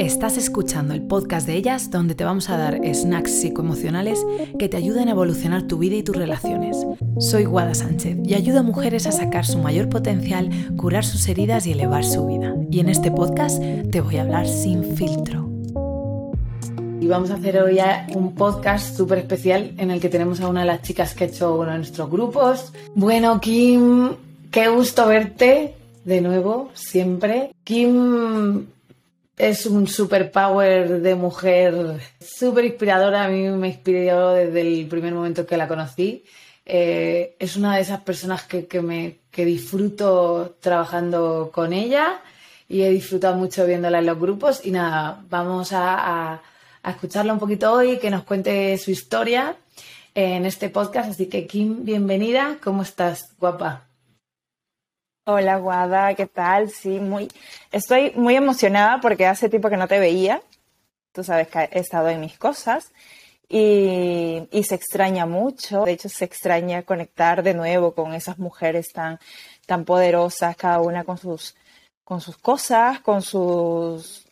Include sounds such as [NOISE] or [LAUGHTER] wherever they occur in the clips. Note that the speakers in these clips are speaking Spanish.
Estás escuchando el podcast de ellas donde te vamos a dar snacks psicoemocionales que te ayuden a evolucionar tu vida y tus relaciones. Soy Guada Sánchez y ayudo a mujeres a sacar su mayor potencial, curar sus heridas y elevar su vida. Y en este podcast te voy a hablar sin filtro. Y vamos a hacer hoy un podcast súper especial en el que tenemos a una de las chicas que ha hecho uno de nuestros grupos. Bueno, Kim, qué gusto verte de nuevo, siempre. Kim es un superpower de mujer súper inspiradora. A mí me inspiró desde el primer momento que la conocí. Eh, es una de esas personas que, me, disfruto trabajando con ella y he disfrutado mucho viéndola en los grupos. Y nada, vamos a, a escucharla un poquito hoy, que nos cuente su historia en este podcast. Así que, Kim, bienvenida. ¿Cómo estás, guapa? Hola, Guada, ¿qué tal? Sí, muy. Estoy muy emocionada porque hace tiempo que no te veía. Tú sabes que he estado en mis cosas y, se extraña mucho. De hecho, se extraña conectar de nuevo con esas mujeres tan, tan poderosas, cada una con sus, con sus cosas, con sus.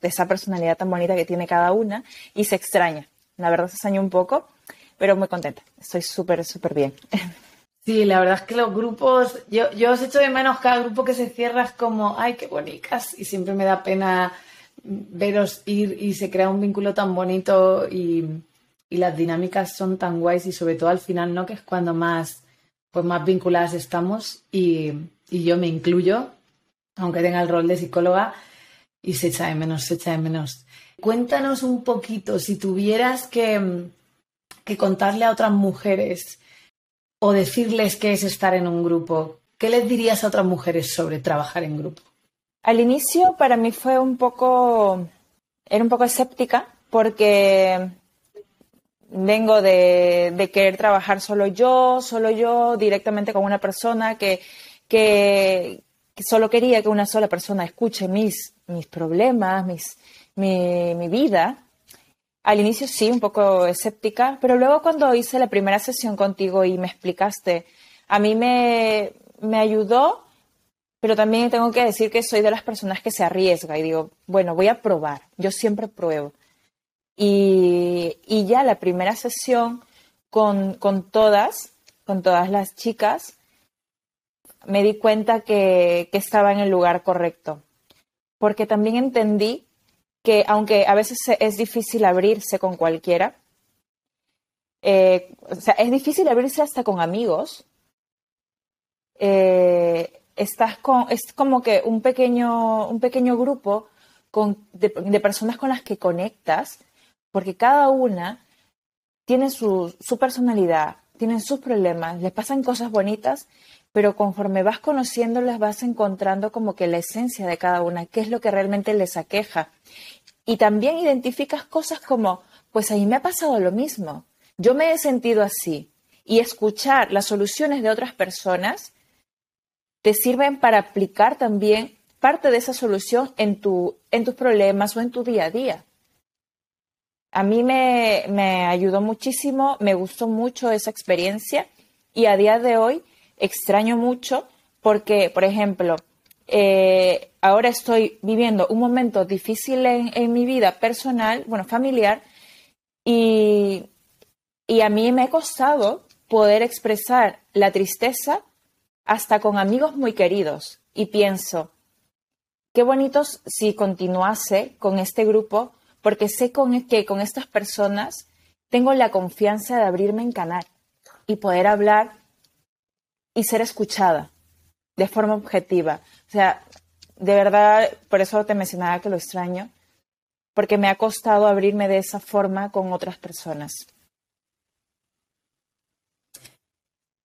esa personalidad tan bonita que tiene cada una y se extraña. La verdad se extraña un poco, pero muy contenta. Estoy súper, súper bien. [LAUGHS] Sí, la verdad es que los grupos, yo, os echo de menos cada grupo que se cierra es como, ay, qué bonitas, y siempre me da pena veros ir y se crea un vínculo tan bonito y, las dinámicas son tan guays y sobre todo al final, ¿no? Que es cuando más, pues más vinculadas estamos y, y yo me incluyo, aunque tenga el rol de psicóloga, y se echa de menos, se echa de menos. Cuéntanos un poquito, si tuvieras que, que contarle a otras mujeres, o decirles qué es estar en un grupo, ¿qué les dirías a otras mujeres sobre trabajar en grupo? Al inicio para mí fue un poco, era un poco escéptica porque vengo de, querer trabajar solo yo, solo yo, directamente con una persona que, que, solo quería que una sola persona escuche mis, mis problemas, mis, mi, mi vida al inicio sí, un poco escéptica, pero luego cuando hice la primera sesión contigo y me explicaste, a mí me, ayudó, pero también tengo que decir que soy de las personas que se arriesga y digo, bueno, voy a probar, yo siempre pruebo. Y, ya la primera sesión con, todas, con todas las chicas, me di cuenta que, que estaba en el lugar correcto, porque también entendí que aunque a veces es difícil abrirse con cualquiera, eh, o sea, es difícil abrirse hasta con amigos. Eh, estás con, es como que un pequeño, un pequeño grupo de, personas con las que conectas, porque cada una tiene su, su personalidad, tienen sus problemas, les pasan cosas bonitas, pero conforme vas conociéndolas vas encontrando como que la esencia de cada una, qué es lo que realmente les aqueja. Y también identificas cosas como, pues a mí me ha pasado lo mismo, yo me he sentido así. Y escuchar las soluciones de otras personas te sirven para aplicar también parte de esa solución en, tu, en tus problemas o en tu día a día. A mí me, me ayudó muchísimo, me gustó mucho esa experiencia y a día de hoy extraño mucho porque, por ejemplo, eh, ahora estoy viviendo un momento difícil en, mi vida personal, bueno, familiar, y, y a mí me ha costado poder expresar la tristeza hasta con amigos muy queridos. Y pienso, qué bonitos si continuase con este grupo, porque sé con, que con estas personas tengo la confianza de abrirme en canal y poder hablar y ser escuchada de forma objetiva. O sea, de verdad, por eso te mencionaba que lo extraño, porque me ha costado abrirme de esa forma con otras personas.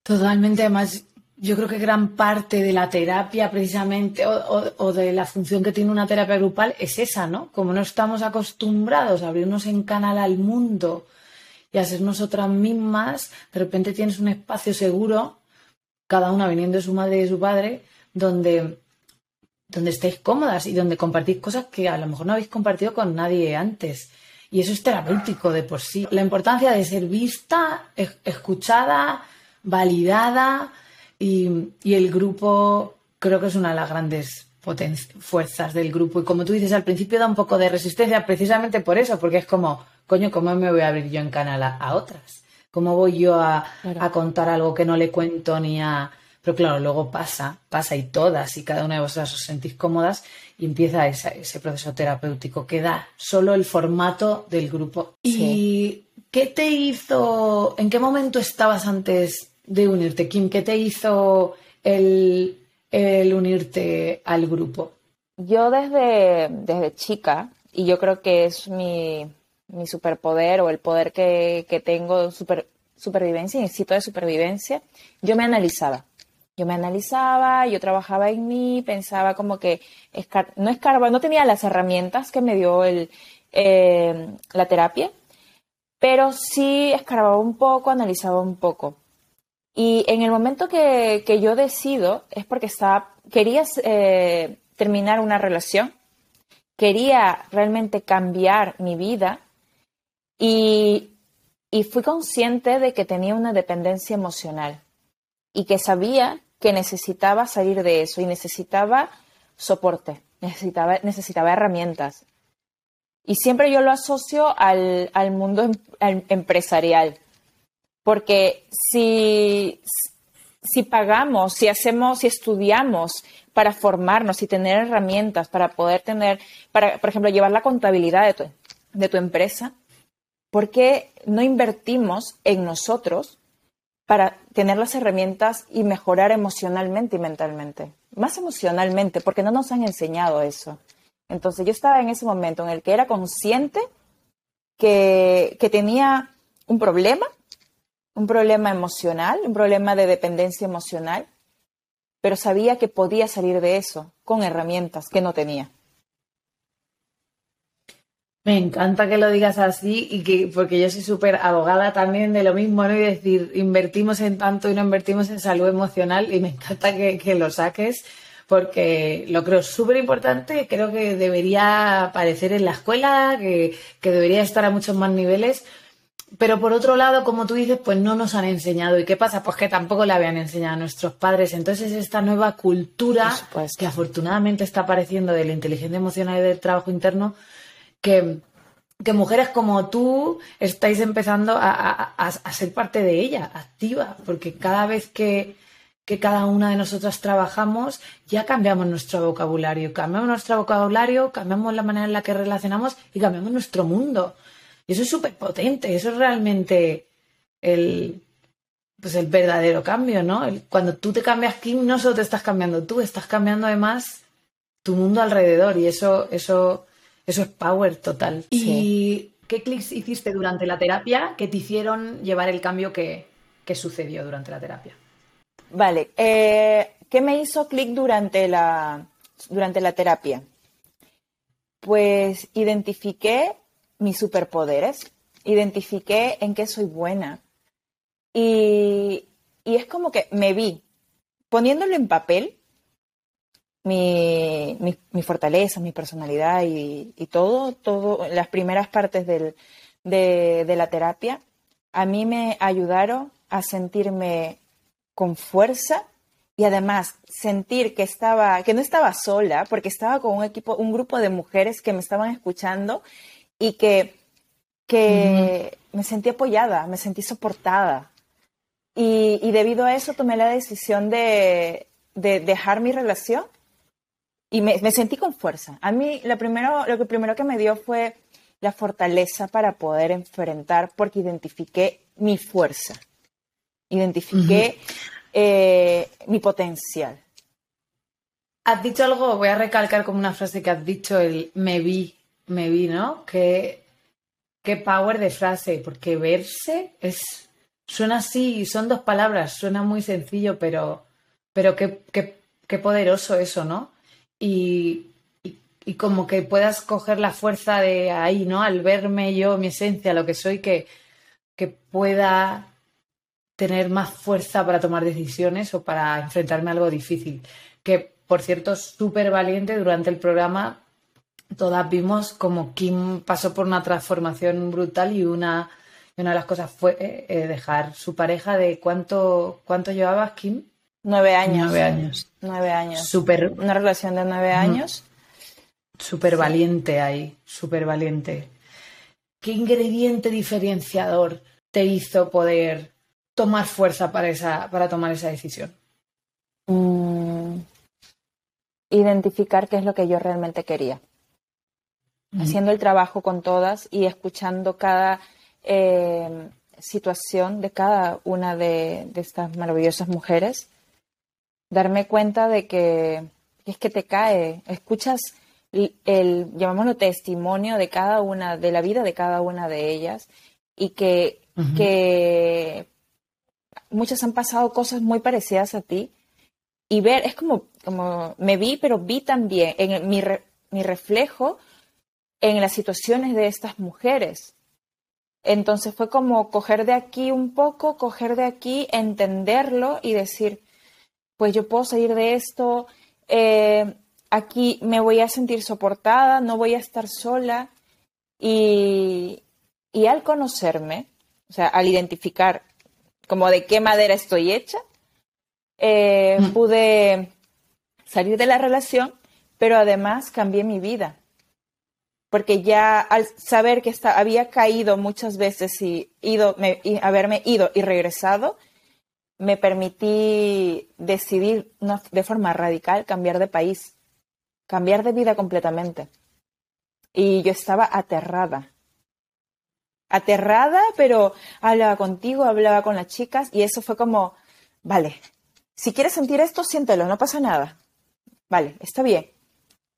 Totalmente, además, yo creo que gran parte de la terapia precisamente o, de la función que tiene una terapia grupal es esa, ¿no? Como no estamos acostumbrados a abrirnos en canal al mundo y a ser nosotras mismas, de repente tienes un espacio seguro cada una viniendo de su madre y de su padre, donde, donde estéis cómodas y donde compartís cosas que a lo mejor no habéis compartido con nadie antes. Y eso es terapéutico de por sí. La importancia de ser vista, escuchada, validada y, y el grupo creo que es una de las grandes fuerzas del grupo. Y como tú dices, al principio da un poco de resistencia precisamente por eso, porque es como, coño, ¿cómo me voy a abrir yo en canal a, otras? ¿Cómo voy yo a, contar algo que no le cuento ni a... Pero claro, luego pasa, pasa y todas y cada una de vosotras os sentís cómodas y empieza ese proceso terapéutico que da solo el formato del grupo. ¿Y qué te hizo, en qué momento estabas antes de unirte, Kim? ¿Qué te hizo el, unirte al grupo? Yo desde, desde chica, y yo creo que es mi, superpoder o el poder que, tengo, super, supervivencia, instinto de supervivencia, yo me analizaba. Yo me analizaba, yo trabajaba en mí, pensaba como que no escarbaba, no tenía las herramientas que me dio el, eh, la terapia, pero sí escarbaba un poco, analizaba un poco. Y en el momento que, yo decido es porque estaba, quería eh, terminar una relación, quería realmente cambiar mi vida y, fui consciente de que tenía una dependencia emocional y que sabía que necesitaba salir de eso y necesitaba soporte, necesitaba, herramientas. Y siempre yo lo asocio al, mundo em, empresarial. Porque si, si pagamos, si hacemos, si estudiamos para formarnos y tener herramientas para poder tener, para, por ejemplo, llevar la contabilidad de tu empresa, ¿por qué no invertimos en nosotros para tener las herramientas y mejorar emocionalmente y mentalmente? Más emocionalmente, porque no nos han enseñado eso. Entonces yo estaba en ese momento en el que era consciente que, que tenía un problema un problema emocional, un problema de dependencia emocional, pero sabía que podía salir de eso con herramientas que no tenía. Me encanta que lo digas así y que porque yo soy súper abogada también de lo mismo, ¿no? Y decir, invertimos en tanto y no invertimos en salud emocional y me encanta que, lo saques porque lo creo súper importante, creo que debería aparecer en la escuela, que, que debería estar a muchos más niveles, pero por otro lado, como tú dices, pues no nos han enseñado. ¿Y qué pasa? Pues que tampoco le habían enseñado a nuestros padres. Entonces, esta nueva cultura que afortunadamente está apareciendo de la inteligencia emocional y del trabajo interno, que, que mujeres como tú estáis empezando a, a, ser parte de ella, activa, porque cada vez que, que cada una de nosotras trabajamos, ya cambiamos nuestro vocabulario. Cambiamos nuestro vocabulario, cambiamos la manera en la que relacionamos y cambiamos nuestro mundo. Y eso es súper potente, eso es realmente el, pues el verdadero cambio, ¿no? cuando tú te cambias Kim, no solo te estás cambiando tú, estás cambiando además tu mundo alrededor y eso, eso, eso es power total. ¿Y qué clics hiciste durante la terapia que te hicieron llevar el cambio que, sucedió durante la terapia? Vale, eh, ¿qué me hizo clic durante la, durante la terapia? Pues identifiqué mis superpoderes, identifiqué en qué soy buena y, es como que me vi poniéndolo en papel, mi, mi, fortaleza, mi personalidad y, todo, todo, las primeras partes del, de, de la terapia, a mí me ayudaron a sentirme con fuerza y además sentir que estaba, que no estaba sola, porque estaba con un equipo, un grupo de mujeres que me estaban escuchando y que, que me sentí apoyada, me sentí soportada. Y, debido a eso tomé la decisión de, dejar mi relación y me, sentí con fuerza. A mí lo primero, lo que primero que me dio fue la fortaleza para poder enfrentar porque identifiqué mi fuerza, identifiqué eh, mi potencial. Has dicho algo, voy a recalcar como una frase que has dicho, el me vi me vi, ¿no? Qué, qué power de frase, porque verse es suena así, son dos palabras, suena muy sencillo, pero, pero qué, qué, qué poderoso eso, ¿no? Y, y, como que puedas coger la fuerza de ahí, ¿no? Al verme yo, mi esencia, lo que soy, que, que pueda tener más fuerza para tomar decisiones o para enfrentarme a algo difícil. Que, por cierto, súper valiente durante el programa todas vimos como Kim pasó por una transformación brutal y una, una de las cosas fue eh, eh, dejar su pareja de cuánto, cuánto llevabas, Kim. Nueve años. Nueve años. Nueve años. Una relación de nueve años. Súper valiente ahí, súper valiente. ¿Qué ingrediente diferenciador te hizo poder tomar fuerza para, esa, para tomar esa decisión? Mm, identificar qué es lo que yo realmente quería. Haciendo el trabajo con todas y escuchando cada eh, situación de cada una de, estas maravillosas mujeres, darme cuenta de que, es que te cae, escuchas el, llamémoslo testimonio de cada una, de la vida de cada una de ellas y que, que muchas han pasado cosas muy parecidas a ti. Y ver, es como, como me vi, pero vi también en mi, mi reflejo en las situaciones de estas mujeres. Entonces fue como coger de aquí un poco, coger de aquí, entenderlo y decir, pues yo puedo salir de esto, eh, aquí me voy a sentir soportada, no voy a estar sola. Y, al conocerme, o sea, al identificar como de qué madera estoy hecha, eh, mm. pude salir de la relación, pero además cambié mi vida. Porque ya al saber que había caído muchas veces y, ido, y haberme ido y regresado, me permití decidir de forma radical cambiar de país cambiar de vida completamente. Y yo estaba aterrada. Aterrada, pero hablaba contigo, hablaba con las chicas y eso fue como, vale, si quieres sentir esto, siéntelo, no pasa nada. Vale, está bien,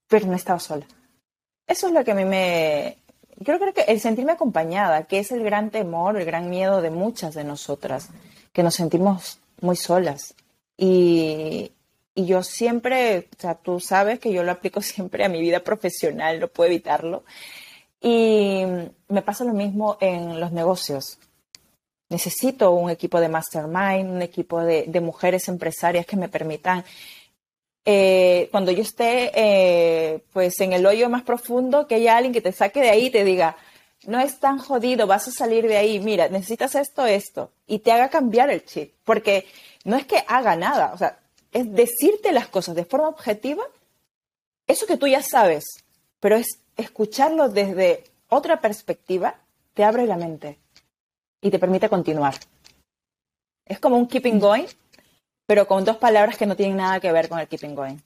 pero no estaba sola. Eso es lo que a mí me... Creo que el sentirme acompañada, que es el gran temor, el gran miedo de muchas de nosotras, que nos sentimos muy solas. Y, y yo siempre, o sea, tú sabes que yo lo aplico [LAUGHS] siempre a mi vida profesional, no puedo evitarlo. Y me pasa lo mismo en los negocios. Necesito un equipo de mastermind, un equipo de, mujeres empresarias que me permitan, eh, cuando yo esté eh, pues en el hoyo más profundo, que haya alguien que te saque de ahí y te diga, no es tan jodido, vas a salir de ahí, mira, necesitas esto, esto, y te haga cambiar el chip, porque no es que haga nada, o sea, es decirte las cosas de forma objetiva, eso que tú ya sabes, pero es escucharlo desde otra perspectiva, te abre la mente y te permite continuar. Es como un keeping going, pero con dos palabras que no tienen nada que ver con el keeping going.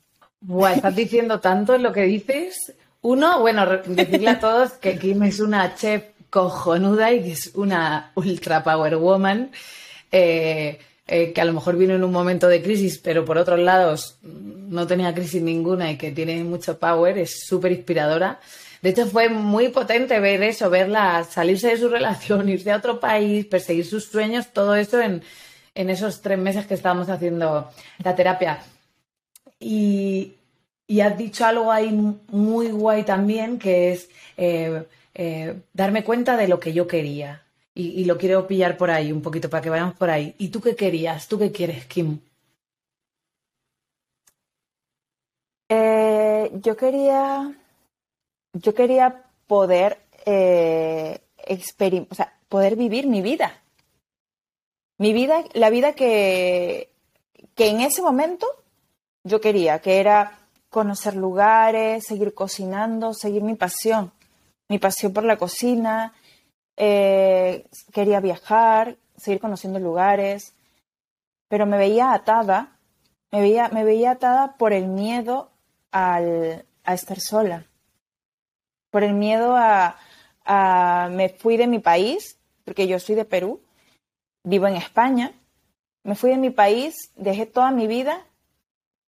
Bueno, estás diciendo tanto en lo que dices. Uno, bueno, decirle a todos que Kim es una chef cojonuda y que es una ultra power woman. Eh, eh, que a lo mejor vino en un momento de crisis, pero por otros lados no tenía crisis ninguna y que tiene mucho power, es súper inspiradora. De hecho, fue muy potente ver eso, verla salirse de su [LAUGHS] relación, irse a otro país, perseguir sus sueños, todo eso en, esos tres meses que estábamos haciendo la terapia. Y, has dicho algo ahí muy guay también, que es eh, eh, darme cuenta de lo que yo quería y, lo quiero pillar por ahí un poquito para que vayamos por ahí. ¿Y tú qué querías? ¿Tú qué quieres, Kim? Eh, yo quería, yo quería poder o poder vivir mi vida. Mi vida, la vida que, que en ese momento yo quería, que era conocer lugares, seguir cocinando, seguir mi pasión, mi pasión por la cocina, eh, quería viajar, seguir conociendo lugares, pero me veía atada, me veía, me veía atada por el miedo al, a estar sola, por el miedo a, a, me fui de mi país, porque yo soy de Perú, vivo en España, me fui de mi país, dejé toda mi vida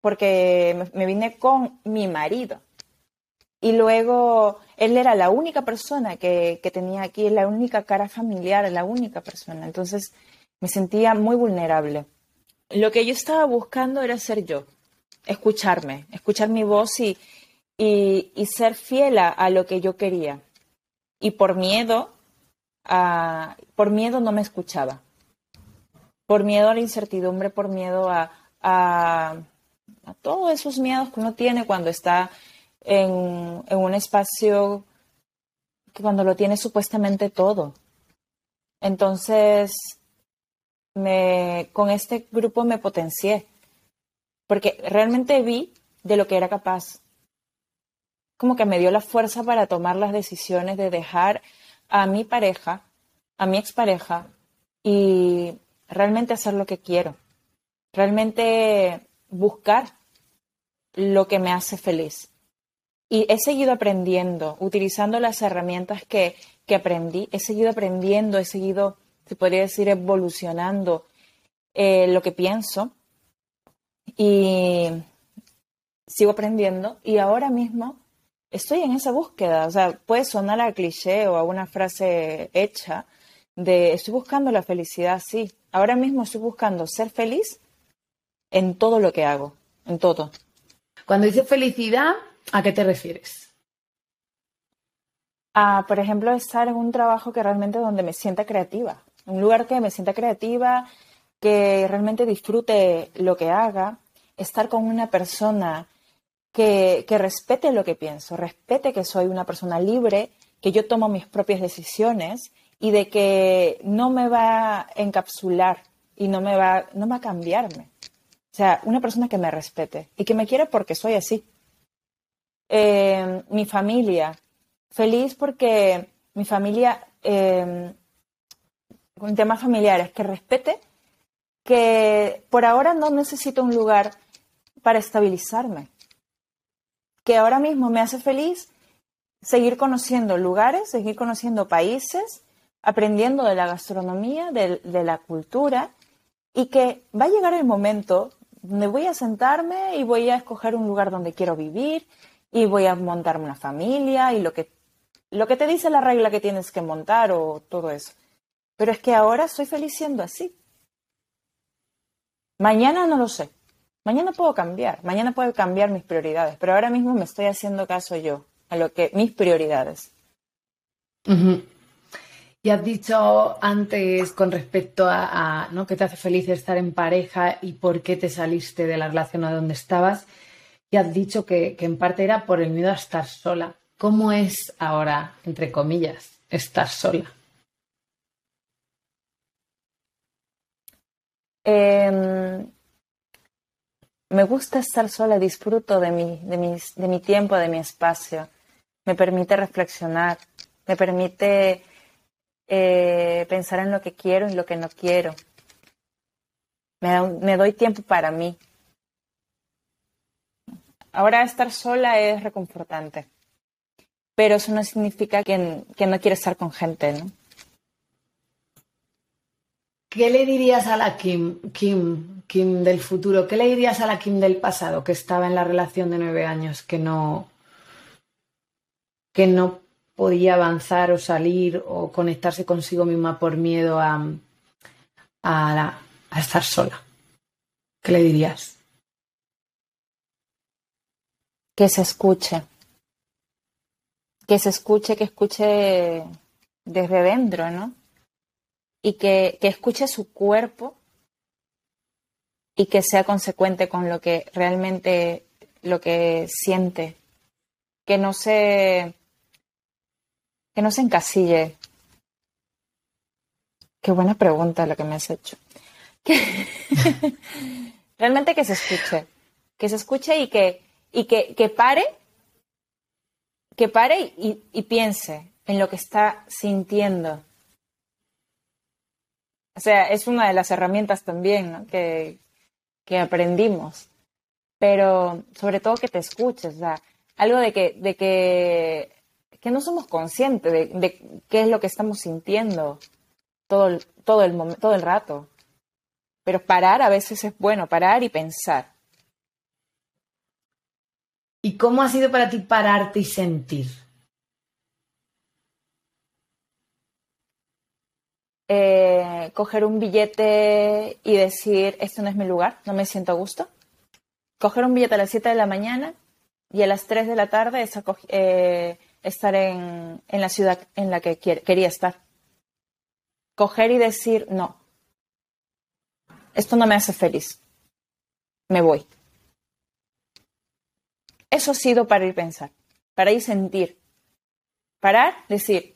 porque me vine con mi marido. Y luego él era la única persona que, tenía aquí, la única cara familiar, la única persona. Entonces me sentía muy vulnerable. Lo que yo estaba buscando era ser yo, escucharme, escuchar mi voz y, y, ser fiel a, lo que yo quería. Y por miedo, por miedo no me escuchaba. Por miedo a la incertidumbre, por miedo a, a todos esos miedos que uno tiene cuando está en, un espacio que cuando lo tiene supuestamente todo. Entonces, me, con este grupo me potencié, porque realmente vi de lo que era capaz. Como que me dio la fuerza para tomar las decisiones de dejar a mi pareja, a mi expareja y realmente hacer lo que quiero. Realmente buscar lo que me hace feliz. Y he seguido aprendiendo, utilizando las herramientas que, que aprendí, he seguido aprendiendo, he seguido, se podría decir, evolucionando eh, lo que pienso y sigo aprendiendo y ahora mismo estoy en esa búsqueda. O sea, puede sonar a cliché o a una frase hecha de estoy buscando la felicidad, sí. Ahora mismo estoy buscando ser feliz en todo lo que hago, en todo. Cuando dices felicidad, ¿a qué te refieres? A, por ejemplo, estar en un trabajo que realmente donde me sienta creativa, un lugar que me sienta creativa, que realmente disfrute lo que haga, estar con una persona que, que respete lo que pienso, respete que soy una persona libre, que yo tomo mis propias decisiones y de que no me va a encapsular y no me va, no va a cambiarme. O sea, una persona que me respete y que me quiera porque soy así. Eh, mi familia, feliz porque mi familia, eh, con temas familiares, que respete que por ahora no necesito un lugar para estabilizarme, que ahora mismo me hace feliz seguir conociendo lugares, seguir conociendo países, aprendiendo de la gastronomía, de la cultura, y que va a llegar el momento donde voy a sentarme y voy a escoger un lugar donde quiero vivir y voy a montarme una familia y lo que, lo que te dice la regla que tienes que montar o todo eso. Pero es que ahora soy feliz siendo así. Mañana no lo sé. Mañana puedo cambiar. Mañana puedo cambiar mis prioridades. Pero ahora mismo me estoy haciendo caso yo a lo que mis prioridades. Y has dicho antes con respecto a, ¿no? que te hace feliz estar en pareja y por qué te saliste de la relación a donde estabas. Y has dicho que, en parte era por el miedo a estar sola. ¿Cómo es ahora, entre comillas, estar sola? Eh, me gusta estar sola, disfruto de mi, de, de mi tiempo, de mi espacio. Me permite reflexionar, me permite eh, pensar en lo que quiero y lo que no quiero. Me, doy tiempo para mí. Ahora estar sola es reconfortante, pero eso no significa que, que no quiero estar con gente, ¿no? ¿Qué le dirías a la Kim, Kim, Kim del futuro? ¿Qué le dirías a la Kim del pasado que estaba en la relación de nueve años que no, que no podía avanzar o salir o conectarse consigo misma por miedo a, a, estar sola? ¿Qué le dirías? Que se escuche. Que se escuche, que escuche desde dentro, ¿no? y que, que escuche su cuerpo y que sea consecuente con lo que realmente lo que siente, que no se que no se encasille. Qué buena pregunta la que me has hecho. [LAUGHS] realmente que se escuche, que se escuche y que y que, que pare, que pare y, piense en lo que está sintiendo o sea, es una de las herramientas también que, que aprendimos. Pero sobre todo que te escuches, o sea, algo de que, de que, que no somos conscientes de, de, qué es lo que estamos sintiendo todo el, todo, el todo el rato. Pero parar a veces es bueno, parar y pensar. ¿Y cómo ha sido para ti pararte y sentir? eh, coger un billete y decir, este no es mi lugar, no me siento a gusto. Coger un billete a las 7 de la mañana y a las 3 de la tarde eh, estar en, en, la ciudad en la que quería estar. Coger y decir, no, esto no me hace feliz, me voy. Eso ha sido para ir a pensar, para ir sentir. Parar, decir,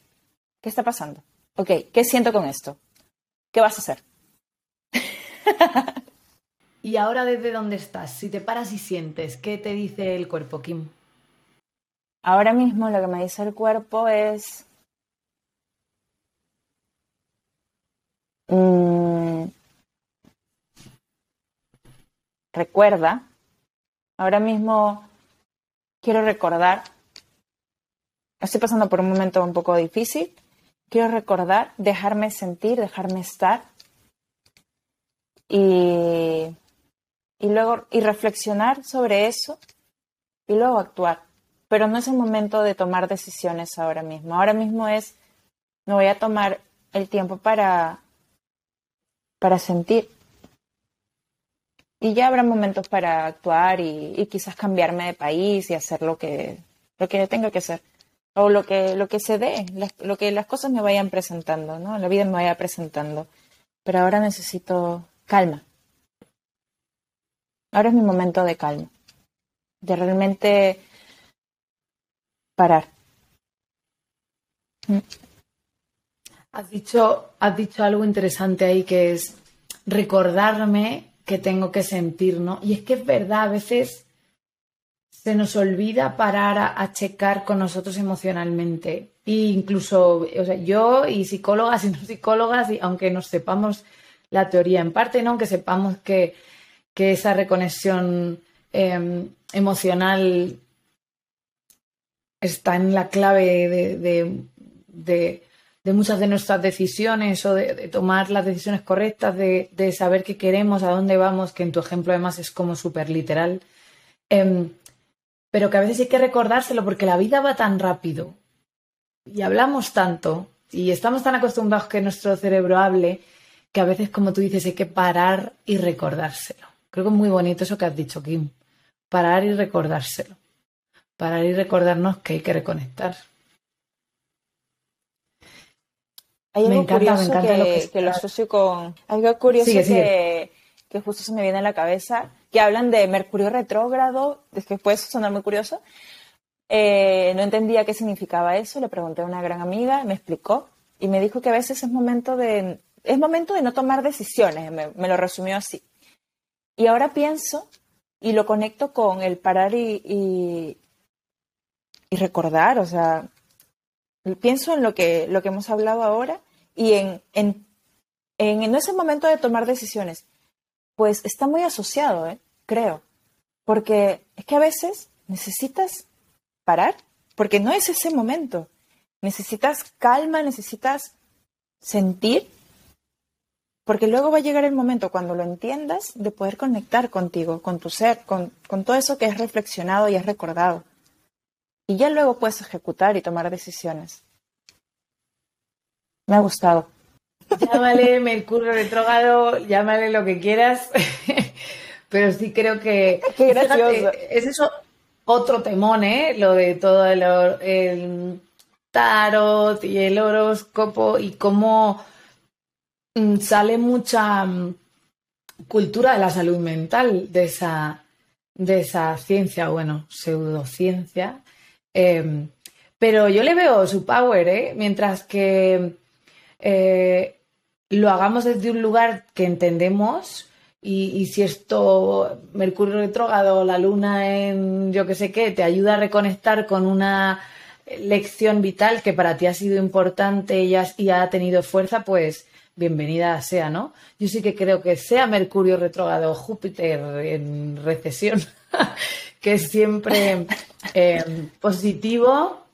¿qué está pasando? ok, ¿qué siento con esto? ¿Qué vas a hacer? [LAUGHS] Y ahora desde dónde estás, si te paras y sientes, ¿qué te dice el cuerpo, Kim? Ahora mismo lo que me dice el cuerpo es... Mm, recuerda, ahora mismo quiero recordar, estoy pasando por un momento un poco difícil, quiero recordar, dejarme sentir, dejarme estar. Y, y luego y reflexionar sobre eso y luego actuar. Pero no es el momento de tomar decisiones ahora mismo. Ahora mismo es, me voy a tomar el tiempo para, para sentir. Y ya habrá momentos para actuar y, quizás cambiarme de país y hacer lo que, lo que tenga que hacer o lo que, lo que se dé, lo que las cosas me vayan presentando, ¿no? La vida me vaya presentando. Pero ahora necesito calma. Ahora es mi momento de calma, de realmente parar. Mm. Has dicho, has dicho algo interesante ahí que es recordarme que tengo que sentir, ¿no? Y es que es verdad, a veces se nos olvida parar a, checar con nosotros emocionalmente. E incluso, o sea, yo y psicólogas y no psicólogas, y aunque nos sepamos la teoría en parte, ¿no? Aunque sepamos que, esa reconexión em, emocional está en la clave de, muchas de nuestras decisiones o de, tomar las decisiones correctas, de, saber qué queremos, a dónde vamos, que en tu ejemplo además es como súper literal. Em, pero que a veces hay que recordárselo porque la vida va tan rápido y hablamos tanto y estamos tan acostumbrados que nuestro cerebro hable que a veces, como tú dices, hay que parar y recordárselo. Creo que es muy bonito eso que has dicho, Kim. Parar y recordárselo. Parar y recordarnos que hay que reconectar. Hay algo curioso que, lo, asocio con. Algo curioso que, que justo se me viene a la cabeza que hablan de Mercurio retrógrado, es que puede sonar muy curioso. Eh, no entendía qué significaba eso, le pregunté a una gran amiga, me explicó y me dijo que a veces es momento de, es momento de no tomar decisiones, me, lo resumió así. Y ahora pienso y lo conecto con el parar y, y, recordar, o sea, pienso en lo que, lo que hemos hablado ahora y en, en, en, en ese momento de tomar decisiones, pues está muy asociado, ¿eh? creo. Porque es que a veces necesitas parar, porque no es ese momento. Necesitas calma, necesitas sentir, porque luego va a llegar el momento cuando lo entiendas de poder conectar contigo, con tu ser, con, con todo eso que has reflexionado y has recordado. Y ya luego puedes ejecutar y tomar decisiones. Me ha gustado. Llámale Mercurio retrógrado, llámale lo que quieras. [LAUGHS] Pero sí creo que. Qué es eso otro temón, ¿eh? Lo de todo el, tarot y el horóscopo y cómo mm, sale mucha mm, cultura de la salud mental de esa, de esa ciencia, bueno, pseudociencia. Em, pero yo le veo su power, ¿eh? Mientras que eh, lo hagamos desde un lugar que entendemos y, si esto, Mercurio retrógrado, la luna en yo que sé qué, te ayuda a reconectar con una lección vital que para ti ha sido importante y, y ha tenido fuerza, pues bienvenida sea, ¿no? Yo sí que creo que sea Mercurio retrógrado Júpiter en recesión, [LAUGHS] que es siempre eh, positivo,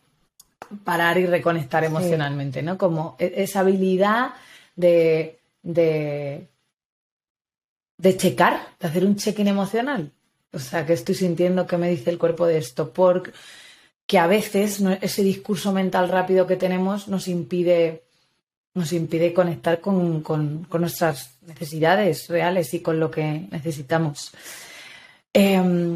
parar y reconectar emocionalmente, ¿no? Como e, esa habilidad de de checar, de hacer un check-in emocional. O sea, que estoy sintiendo que me dice el cuerpo de esto, porque que a veces ese discurso mental rápido que tenemos nos impide, nos impide conectar con, nuestras necesidades reales y con lo que necesitamos. Em,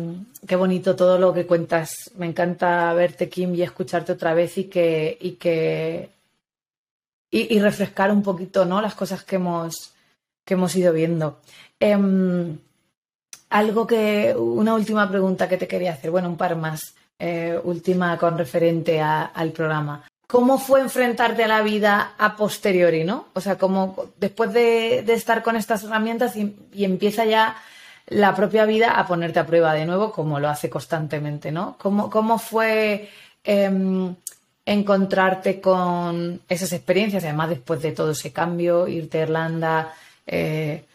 qué bonito todo lo que cuentas. Me encanta verte, Kim, y escucharte otra vez y que, y que y, refrescar un poquito ¿no? las cosas que hemos, que hemos ido viendo. Em, algo que, una última pregunta que te quería hacer, bueno, un par más, eh, última con referente al programa. ¿Cómo fue enfrentarte a la vida a posteriori, no? O sea, como después de, estar con estas herramientas y, empieza ya la propia vida a ponerte a prueba de nuevo, como lo hace constantemente, ¿no? ¿Cómo, cómo fue em, encontrarte con esas experiencias, además después de todo ese cambio, irte a Irlanda, eh,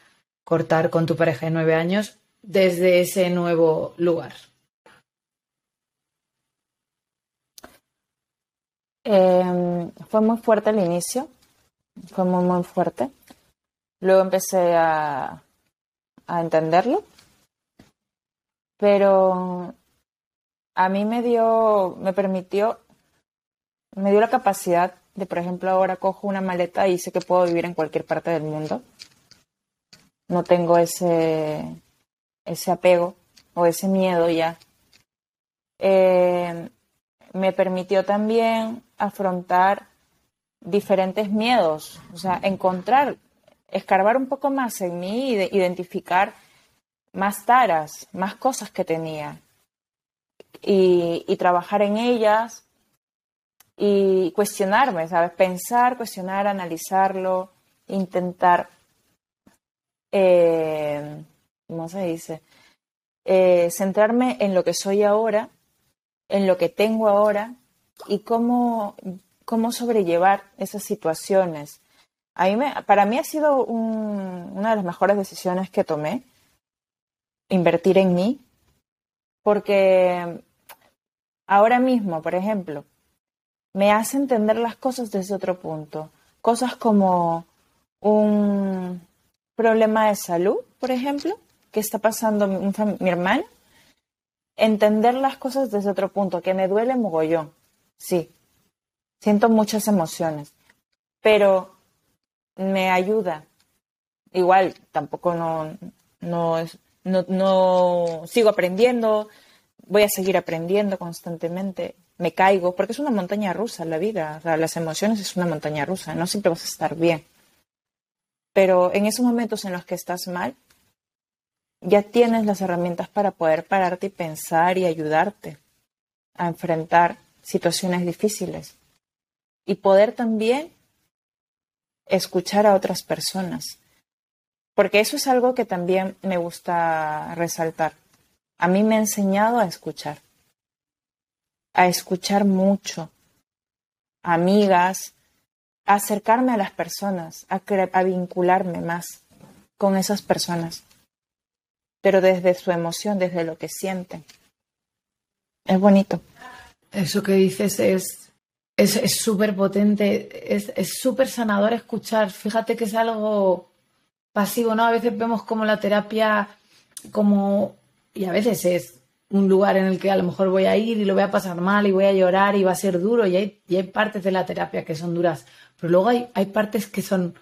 cortar con tu pareja de nueve años, desde ese nuevo lugar? Em, fue muy fuerte al inicio, fue muy, muy fuerte. Luego empecé a, a entenderlo, pero a mí me dio, me permitió, me dio la capacidad de, por ejemplo, ahora cojo una maleta y sé que puedo vivir en cualquier parte del mundo. No tengo ese, ese apego o ese miedo ya. Eh, me permitió también afrontar diferentes miedos, o sea, encontrar escarbar un poco más en mí y identificar más taras, más cosas que tenía y, trabajar en ellas y cuestionarme, ¿sabes? Pensar, cuestionar, analizarlo, intentar, eh, ¿cómo se dice? Eh, centrarme en lo que soy ahora, en lo que tengo ahora y cómo, cómo sobrellevar esas situaciones para mí ha sido una de las mejores decisiones que tomé, invertir en mí, porque ahora mismo, por ejemplo, me hace entender las cosas desde otro punto. Cosas como un problema de salud, por ejemplo, que está pasando mi, mi hermano. Entender las cosas desde otro punto, que me duele mogollón. Sí, siento muchas emociones, pero me ayuda. Igual, tampoco no, no, no, sigo aprendiendo, voy a seguir aprendiendo constantemente, me caigo, porque es una montaña rusa la vida, las emociones es una montaña rusa, no siempre vas a estar bien. Pero en esos momentos en los que estás mal, ya tienes las herramientas para poder pararte y pensar y ayudarte a enfrentar situaciones difíciles. Y poder también escuchar a otras personas. Porque eso es algo que también me gusta resaltar. A mí me ha enseñado a escuchar, a escuchar mucho, amigas, a acercarme a las personas, a, a vincularme más con esas personas, pero desde su emoción, desde lo que sienten. Es bonito. Eso que dices es es súper potente, es súper sanador escuchar. Fíjate que es algo pasivo, ¿no? A veces vemos como la terapia como, y a veces es un lugar en el que a lo mejor voy a ir y lo voy a pasar mal y voy a llorar y va a ser duro y hay, y hay partes de la terapia que son duras, pero luego hay, hay partes que son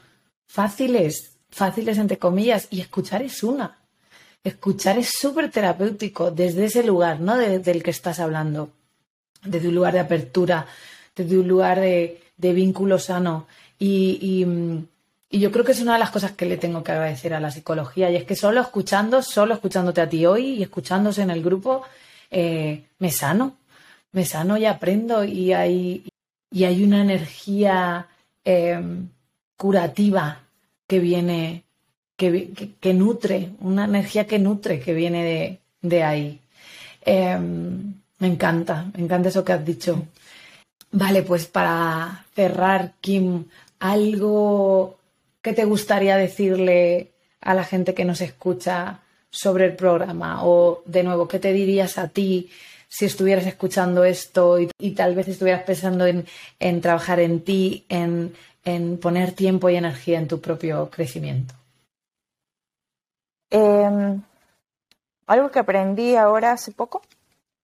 fáciles, fáciles entre comillas, y escuchar es una. Escuchar es súper terapéutico desde ese lugar, ¿no? del que estás hablando, desde un lugar de apertura, desde un lugar de, vínculo sano. Y, yo creo que es una de las cosas que le tengo que agradecer a la psicología. Y es que solo escuchando, solo escuchándote a ti hoy y escuchándose en el grupo, eh, me sano. Me sano y aprendo. Y hay, y hay una energía em, curativa que viene, que, nutre, una energía que nutre, que viene de, ahí. Em, me encanta, me encanta eso que has dicho. Vale, pues para cerrar, Kim, algo que te gustaría decirle a la gente que nos escucha sobre el programa o de nuevo, ¿qué te dirías a ti si estuvieras escuchando esto y, tal vez estuvieras pensando en, trabajar en ti, en, poner tiempo y energía en tu propio crecimiento? Em, algo que aprendí ahora hace poco,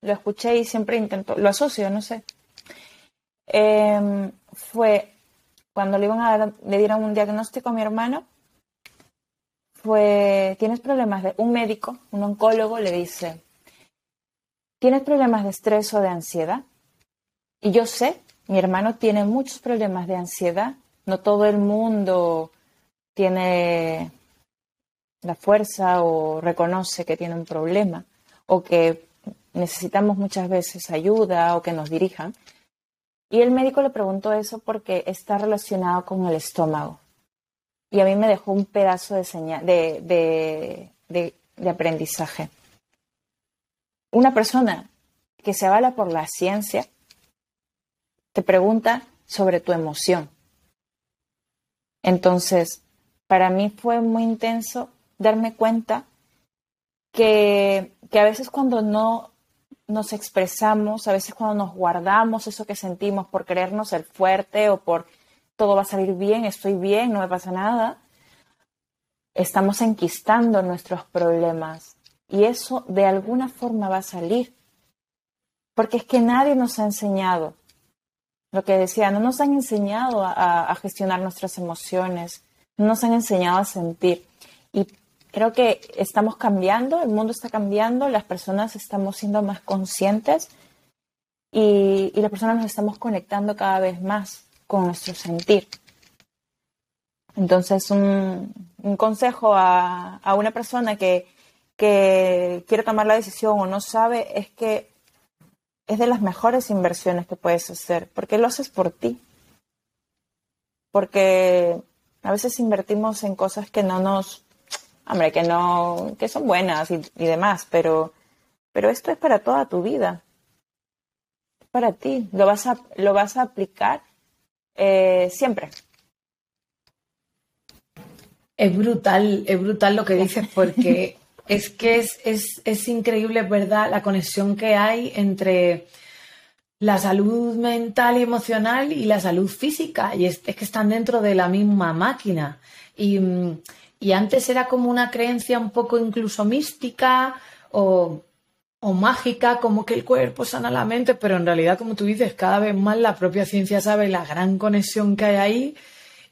lo escuché y siempre intento, lo asocio, no sé, Em, fue cuando le iban a le dieron un diagnóstico a mi hermano, fue, tienes problemas de, un médico, un oncólogo le dice, tienes problemas de estrés o de ansiedad. Y yo sé, mi hermano tiene muchos problemas de ansiedad, no todo el mundo tiene la fuerza o reconoce que tiene un problema o que necesitamos muchas veces ayuda o que nos dirijan. Y el médico le preguntó eso porque está relacionado con el estómago. Y a mí me dejó un pedazo de, señal, de, de aprendizaje. Una persona que se avala por la ciencia te pregunta sobre tu emoción. Entonces, para mí fue muy intenso darme cuenta que, que a veces cuando no nos expresamos, a veces cuando nos guardamos eso que sentimos por creernos el fuerte o por todo va a salir bien, estoy bien, no me pasa nada, estamos enquistando nuestros problemas y eso de alguna forma va a salir. Porque es que nadie nos ha enseñado, lo que decía, no nos han enseñado a, gestionar nuestras emociones, no nos han enseñado a sentir. Creo que estamos cambiando, el mundo está cambiando, las personas estamos siendo más conscientes y, las personas nos estamos conectando cada vez más con nuestro sentir. Entonces, un, consejo a, una persona que, que quiere tomar la decisión o no sabe es que es de las mejores inversiones que puedes hacer, porque lo haces por ti. Porque a veces invertimos en cosas que no nos hombre, que no, que son buenas y, demás, pero, pero esto es para toda tu vida. Para ti, lo vas a, lo vas a aplicar eh, siempre. Es brutal, es brutal lo que dices porque [LAUGHS] es que es, es, es increíble, ¿verdad? La conexión que hay entre la salud mental y emocional y la salud física. Y es, es que están dentro de la misma máquina. Y, mm, y antes era como una creencia un poco incluso mística o, mágica, como que el cuerpo sana la mente, pero en realidad, como tú dices, cada vez más la propia ciencia sabe la gran conexión que hay ahí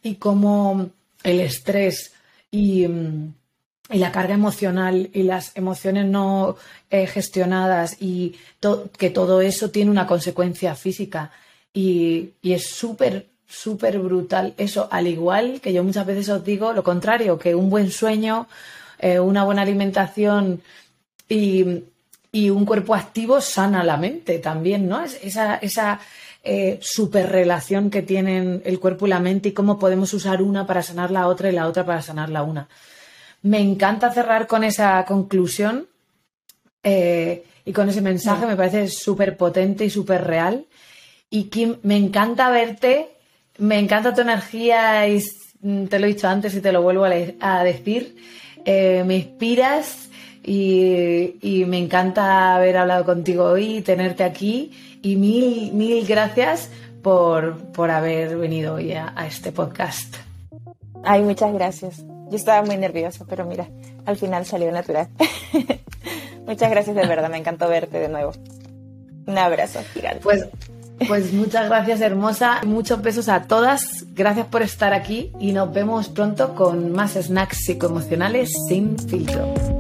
y cómo el estrés y, la carga emocional y las emociones no eh, gestionadas y que todo eso tiene una consecuencia física. Y, y es súper súper brutal eso, al igual que yo muchas veces os digo lo contrario, que un buen sueño, eh, una buena alimentación y, un cuerpo activo sana la mente también, ¿no? esa, esa eh, super relación que tienen el cuerpo y la mente y cómo podemos usar una para sanar la otra y la otra para sanar la una. Me encanta cerrar con esa conclusión eh, y con ese mensaje, me parece súper potente y súper real. Y Kim, me encanta verte me encanta tu energía y mm, te lo he dicho antes y te lo vuelvo a, decir. Eh, me inspiras y, me encanta haber hablado contigo hoy y tenerte aquí. Y mil, mil gracias por, por haber venido hoy a, a este podcast. Ay, muchas gracias. Yo estaba muy nerviosa, pero mira, al final salió natural. [LAUGHS] muchas gracias de verdad, me encantó verte de nuevo. Un abrazo gigante. Pues pues muchas gracias, hermosa. Muchos besos a todas. Gracias por estar aquí y nos vemos pronto con más snacks psicoemocionales sin filtro.